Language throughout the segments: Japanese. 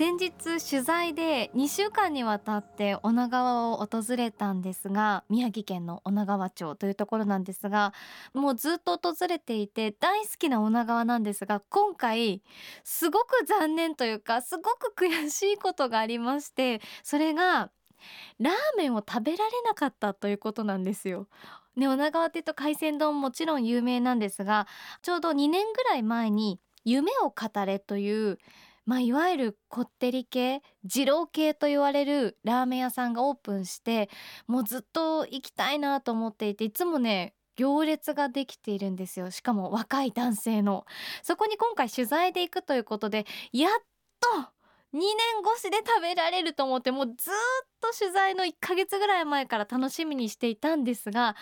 先日取材で2週間にわたって女川を訪れたんですが宮城県の女川町というところなんですがもうずっと訪れていて大好きな女川なんですが今回すごく残念というかすごく悔しいことがありましてそれがラーメンを食べられなかったということなんですよ。ね、女川っていうと海鮮丼もちろん有名なんですがちょうど2年ぐらい前に「夢を語れ」というまあ、いわゆるこってり系二郎系と言われるラーメン屋さんがオープンしてもうずっと行きたいなと思っていていつもね行列ができているんですよ。しかも若い男性の。そこに今回取材で行くということでやっと2年越しで食べられると思ってもうずっと取材の1ヶ月ぐらい前から楽しみにしていたんですが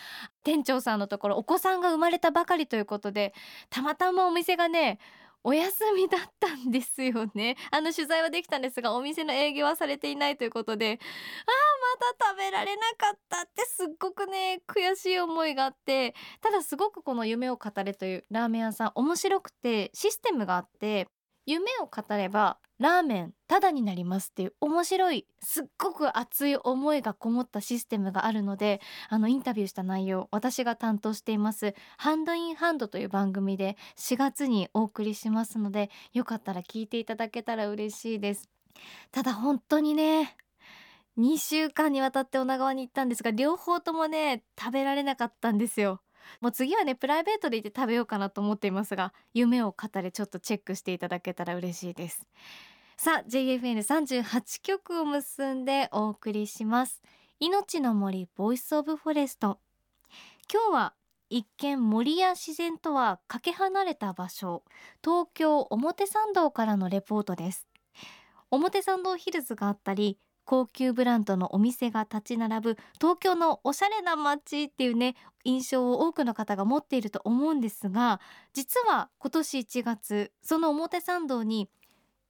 店長さんのところお子さんが生まれたばかりということでたまたまお店がねお休みだったんですよね。あの取材はできたんですがお店の営業はされていないということでああまた食べられなかったってすっごくね悔しい思いがあってただすごくこの夢を語れというラーメン屋さん面白くてシステムがあって夢を語ればラーメンタダになりますっていう面白いすっごく熱い思いがこもったシステムがあるのであのインタビューした内容私が担当していますハンドインハンドという番組で4月にお送りしますのでよかったら聞いていただけたら嬉しいです。ただ本当にね2週間にわたって女川に行ったんですが両方ともね食べられなかったんですよ。もう次はねプライベートで行って食べようかなと思っていますが夢を語れちょっとチェックしていただけたら嬉しいです。さあ JFN38 局を結んでお送りします。いのちの森 Voice of Forest。今日は一見森や自然とはかけ離れた場所東京表参道からのレポートです。表参道ヒルズがあったり高級ブランドのお店が立ち並ぶ東京のおしゃれな街っていうね印象を多くの方が持っていると思うんですが実は今年1月その表参道に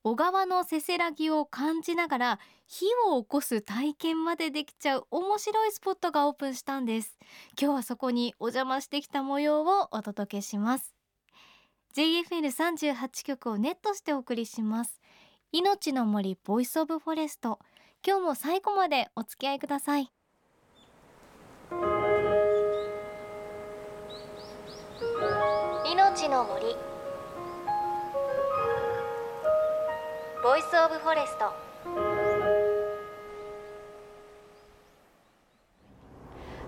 小川のせせらぎを感じながら火を起こす体験までできちゃう面白いスポットがオープンしたんです。今日はそこにお邪魔してきた模様をお届けします。JFN38 局をネットしてお送りします。いのちの森 Voice of Forest。今日も最後までお付き合いください。いのちの森。 Voice of Forest。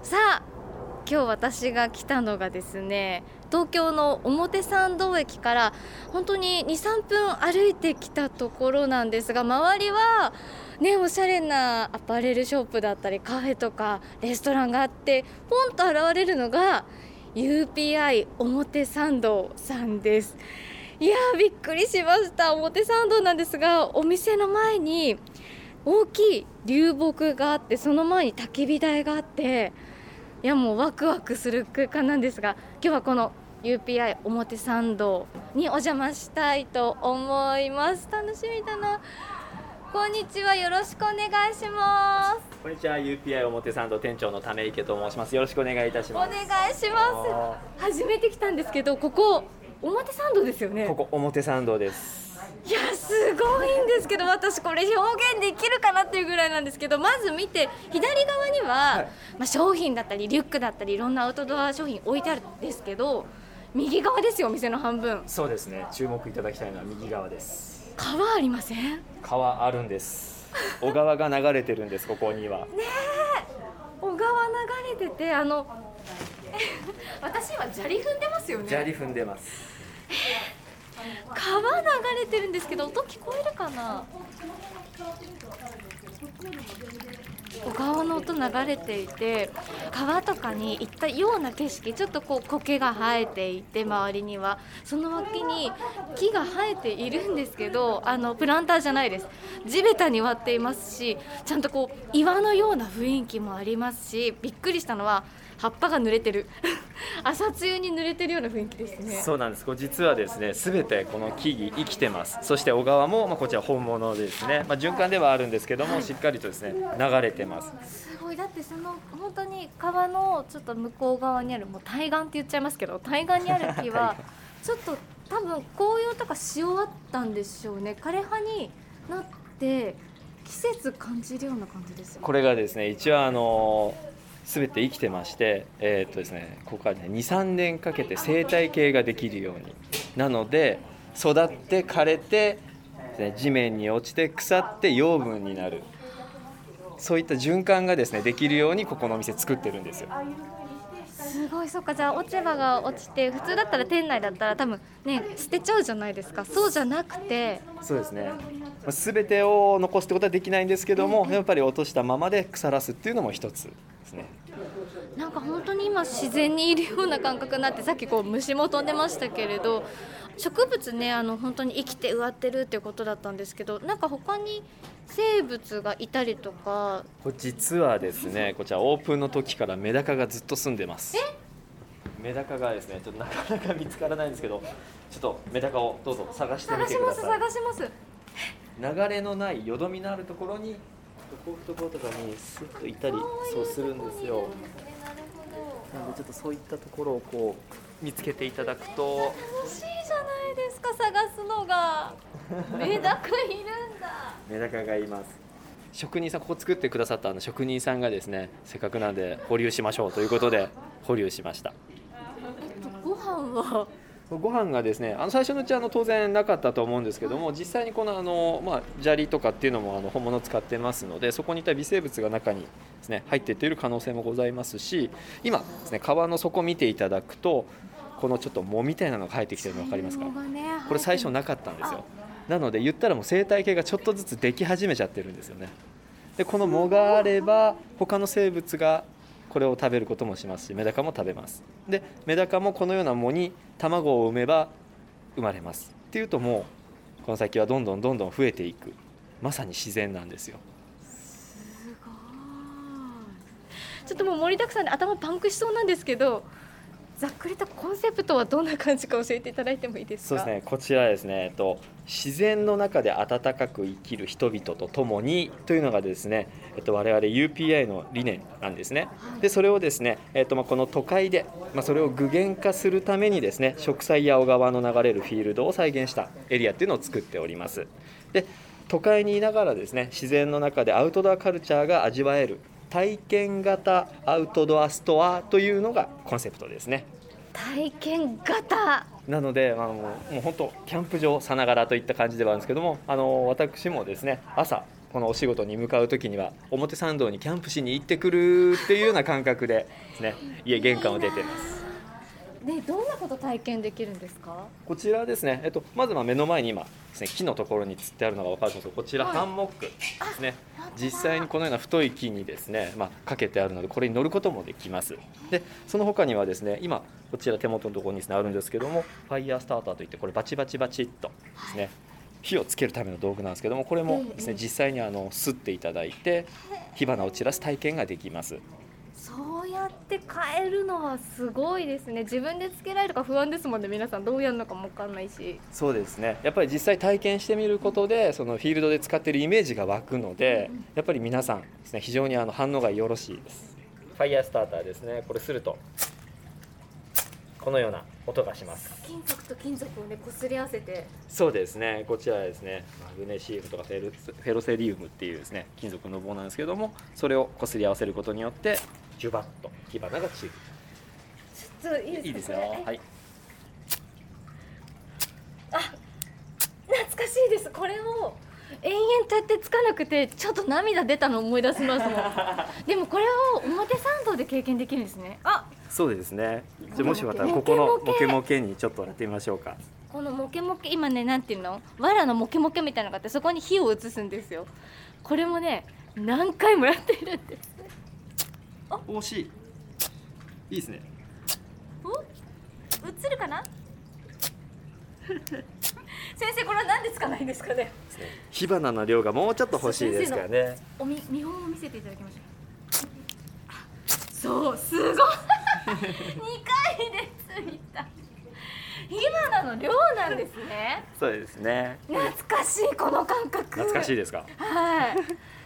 さあ今日私が来たのがですね東京の表参道駅から本当に23分歩いてきたところなんですが周りはねおしゃれなアパレルショップだったりカフェとかレストランがあってポンと現れるのが UPI 表参道さんです。いやーびっくりしました。表参道なんですがお店の前に大きい流木があってその前に焚き火台があっていやもうワクワクする空間なんですが今日はこの UPI 表参道にお邪魔したいと思います。楽しみだな。こんにちは。よろしくお願いします。こんにちは。UPI 表参道店長の為池と申します。よろしくお願いいたします。お願いします初めて来たんですけどここ表参道ですよね。ここ表参道ですいやすごいんですけど私これ表現できるかなっていうぐらいなんですけどまず見て左側には、はい、まあ、商品だったりリュックだったりいろんなアウトドア商品置いてあるんですけど右側ですよお店の半分。そうですね。注目いただきたいのは右側です。川ありません？川あるんです。小川が流れてるんですここには。ね小川流れててあの私は砂利踏んでますよね。砂利踏んでます川流れてるんですけど音聞こえるかな？小川の音流れていて川とかに行ったような景色ちょっとこう苔が生えていて周りには。その脇に木が生えているんですけどあのプランターじゃないです。地べたに割っていますしちゃんとこう岩のような雰囲気もありますしびっくりしたのは葉っぱが濡れてる。朝露に濡れてるような雰囲気ですね。そうなんです。これ実はですねすべてこの木々生きてます。そして小川も、まあ、こちら本物ですね、まあ、循環ではあるんですけども、しっかりとですね流れてます。すごい。だってその本当に川のちょっと向こう側にあるもう対岸って言っちゃいますけど対岸にある木は ちょっと多分紅葉とかし終わったんでしょうね。枯れ葉になって季節感じるような感じですよね。これがですね一応あの全て生きてまして、えーっとですね、ここから、ね、23年かけて生態系ができるようになので育って枯れて、ね、地面に落ちて腐って養分になるそういった循環がですねできるようにここのお店作ってるんですよ。すごいそっか。じゃあ落ち葉が落ちて普通だったら店内だったら多分ね捨てちゃうじゃないですか。そうじゃなくて。そうですね。すべてを残すってことはできないんですけどもやっぱり落としたままで腐らすっていうのも一つですね。なんか本当に今自然にいるような感覚になってさっきこう虫も飛んでましたけれど植物ねあの本当に生きて植わってるっていうことだったんですけどなんか他に生物がいたりとかこれ実はですね。こちらオープンの時からメダカがずっと住んでます。メダカがですねちょっとなかなか見つからないんですけどちょっとメダカをどうぞ探してみ探しますてください。探します流れのないよどみのあるところにこういうところとかにスッといたりそうするんですよ。なのでちょっとそういったところをこう見つけていただくと楽しいじゃないですか探すのが。メダカいるんだ。メダカがいます。職人さんここ作ってくださったあの職人さんがですねせっかくなんで保留しましょうということで保留しました。ご飯は？ご飯がですねあの最初のうちはあの当然なかったと思うんですけども実際にこのあの、まあ、砂利とかっていうのもあの本物を使ってますのでそこにいた微生物が中にですね入っていっている可能性もございますし今ですね川の底見ていただくとこのちょっと藻みたいなのが生えてきてるの分かりますか？ねこれ最初なかったんですよ。なので言ったらもう生態系がちょっとずつでき始めちゃってるんですよね。でこの藻があれば他の生物がこれを食べることもしますしメダカも食べます。でメダカもこのような藻に卵を産めば生まれます。っていうともうこの先はどんどんどんどん増えていく。まさに自然なんですよ。すごい。ちょっともう盛りだくさんで頭パンクしそうなんですけどざっくりとコンセプトはどんな感じか教えていただいてもいいですか？そうですねこちらですね、えっと、自然の中で温かく生きる人々と共にというのがですね、えっと、我々 UPI の理念なんですね。でそれをですね、えっと、まあこの都会で、まあ、それを具現化するためにですね植栽や小川の流れるフィールドを再現したエリアっていうのを作っております。で都会にいながらですね自然の中でアウトドアカルチャーが味わえる体験型アウトドアストアというのがコンセプトですね。体験型。なので、あのもう本当キャンプ場さながらといった感じではあるんですけどもあの私もですね朝このお仕事に向かう時には表参道にキャンプしに行ってくるっていうような感覚でですね家玄関を出てますでどんなこと体験できるんですか？こちらですね、えっと、まずまあ目の前に今ですね木のところに吊ってあるのが分かると思うんですけどこちらはいハンモックですね。実際にこのような太い木にですね、まあ、かけてあるのでこれに乗ることもできます。でその他にはですね今こちら手元のところにですねあるんですけどもファイヤースターターといってこれバチバチバチっとですね火をつけるための道具なんですけどもこれもですねええ。実際にあの吸っていただいて火花を散らす体験ができますって変えるのはすごいですね。自分でつけられるか不安ですもんね。皆さんどうやるのかも分かんないし。そうですね。やっぱり実際体験してみることでそのフィールドで使っているイメージが湧くのでやっぱり皆さんですね非常にあの反応がよろしいです。ファイヤースターターですね。これするとこのような音がします。金属と金属をね擦り合わせて。そうですね。こちらはですね。マグネシウムとかフェルフェロセリウムっていうですね金属の棒なんですけどもそれを擦り合わせることによってジュバッと火花が散る。ちょっといいですかいい。ですよはい懐かしいです。これを延々とやってつかなくてちょっと涙出たの思い出しますもん。でもこれを表参道で経験できるんですね。あそうですね。じゃあもしまたモここのケモケモケにちょっとやってみましょうか。このモケモケ今ねなんていうの？藁のモケモケみたいなのがあってそこに火を移すんですよ。これもね何回もやっているんです惜しいいいですね。お？映るかな？先生これはなんでつかないんですかね？火花の量がもうちょっと欲しいですからねおみ見本を見せていただきましょう。そうすごい。2回で着いた。今のの量なんですね。そうですね。懐かしいこの感覚。懐かしいですか？はい。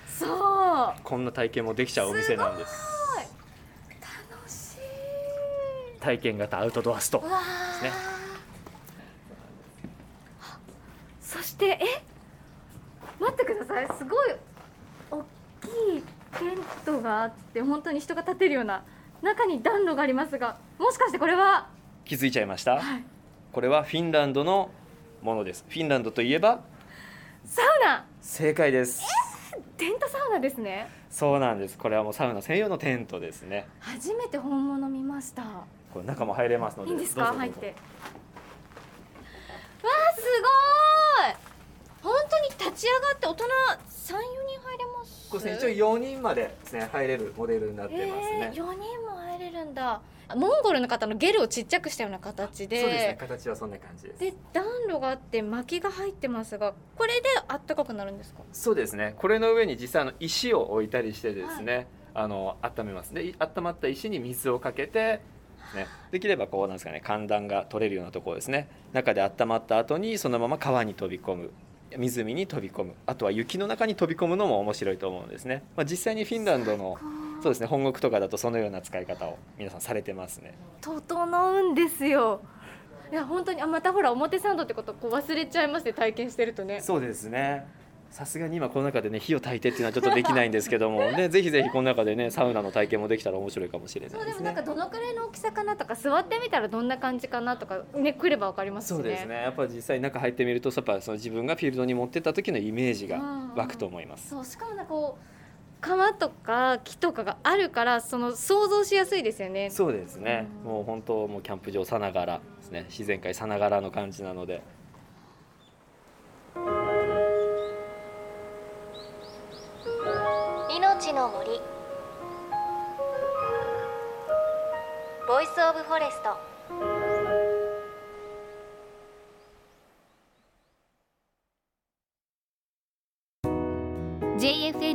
そう。こんな体験もできちゃうお店なんですすごい楽しい体験型アウトドアストうわー。ね。そしてえ？待ってください。すごい大きいテントがあって本当に人が立てるような中に暖炉がありますがもしかしてこれは？気づいちゃいました？はい。これはフィンランドのものです。フィンランドといえば？サウナ。正解です。テントサウナですね。そうなんです。これはもうサウナ専用のテントですね。初めて本物見ましたこれ中も入れますので。いいんですか？入って。わあすごい。本当に立ち上がって大人三四人入れます？これ一応4人までですね入れるモデルになってますね、えー、4人も入れるんだ。モンゴルの方のゲルをちっちゃくしたような形で。そうですね。形はそんな感じです。で暖炉があって薪が入ってますがこれであったかくなるんですか？そうですね。これの上に実際あの石を置いたりしてですね、あの温めます。でい温まった石に水をかけてね、できればこうなんですかね寒暖が取れるようなところですね。中で温まった後にそのまま川に飛び込む。湖に飛び込む。あとは雪の中に飛び込むのも面白いと思うんですね、まあ、実際にフィンランドのそうですね本国とかだとそのような使い方を皆さんされてますね。整うんですよ。いや本当にあまたほら表参道ってことこう忘れちゃいますね体験してるとね。そうですねさすがに今この中でね火を焚いてっていうのはちょっとできないんですけども ねぜひぜひこの中でねサウナの体験もできたら面白いかもしれない。ですねそうでもなんかどのくらいの大きさかなとか座ってみたらどんな感じかなとかね来ればわかりますしね。そうですね。やっぱ実際中入ってみるとやっぱその自分がフィールドに持ってった時のイメージが湧くと思います。そうしかもなんかこう川とか木とかがあるからその想像しやすいですよね。そうですね。うん。もう本当もうキャンプ場さながらですね。自然界さながらの感じなので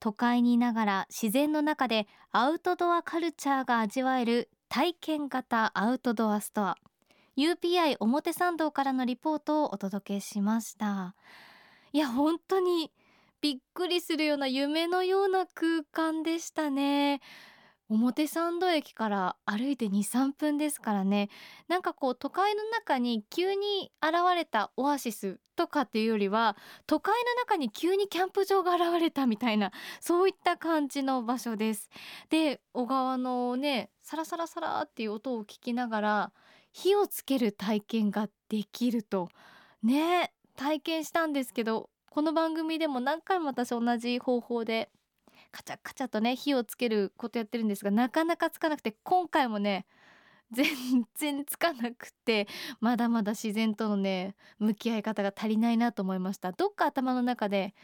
都会にいながら自然の中でアウトドアカルチャーが味わえる体験型アウトドアストア。UPI 表参道からのリポートをお届けしました。いや本当にびっくりするような夢のような空間でしたね。表参道駅から歩いて23分ですからね。なんかこう都会の中に急に現れたオアシスとかっていうよりは都会の中に急にキャンプ場が現れたみたいなそういった感じの場所です。で小川のねサラサラサラっていう音を聞きながら火をつける体験ができると。ね体験したんですけどこの番組でも何回も私同じ方法でカチャカチャとね火をつけることやってるんですがなかなかつかなくて今回もね 全然つかなくてまだまだ自然とのね向き合い方が足りないなと思いました。どっか頭の中で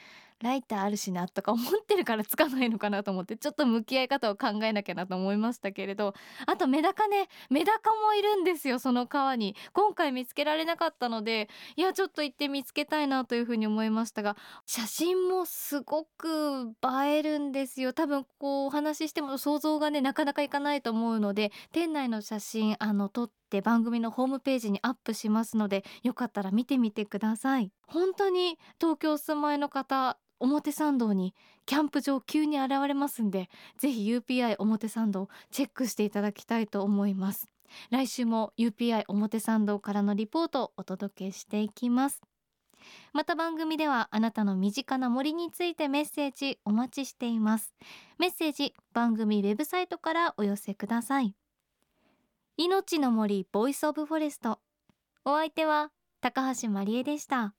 ライターあるしなとか思ってるからつかないのかなと思ってちょっと向き合い方を考えなきゃなと思いましたけれどあとメダカねメダカもいるんですよその川に。今回見つけられなかったのでいやちょっと行って見つけたいなというふうに思いましたが写真もすごく映えるんですよ。多分こうお話ししても想像がねなかなかいかないと思うので店内の写真あの撮って番組のホームページにアップしますのでよかったら見てみてください。本当に東京住まいの方表参道にキャンプ場急に現れますんでぜひ UPI 表参道チェックしていただきたいと思います。来週も UPI 表参道からのリポートをお届けしていきます。また番組ではあなたの身近な森についてメッセージお待ちしています。メッセージ番組ウェブサイトからお寄せください。いのちの森 Voice of Forest。お相手は高橋万里恵でした。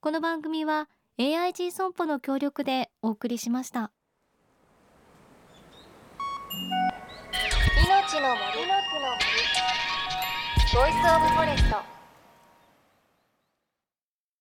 この番組は AIG 損保の協力でお送りしました。命の森。ボイスオブフォレスト。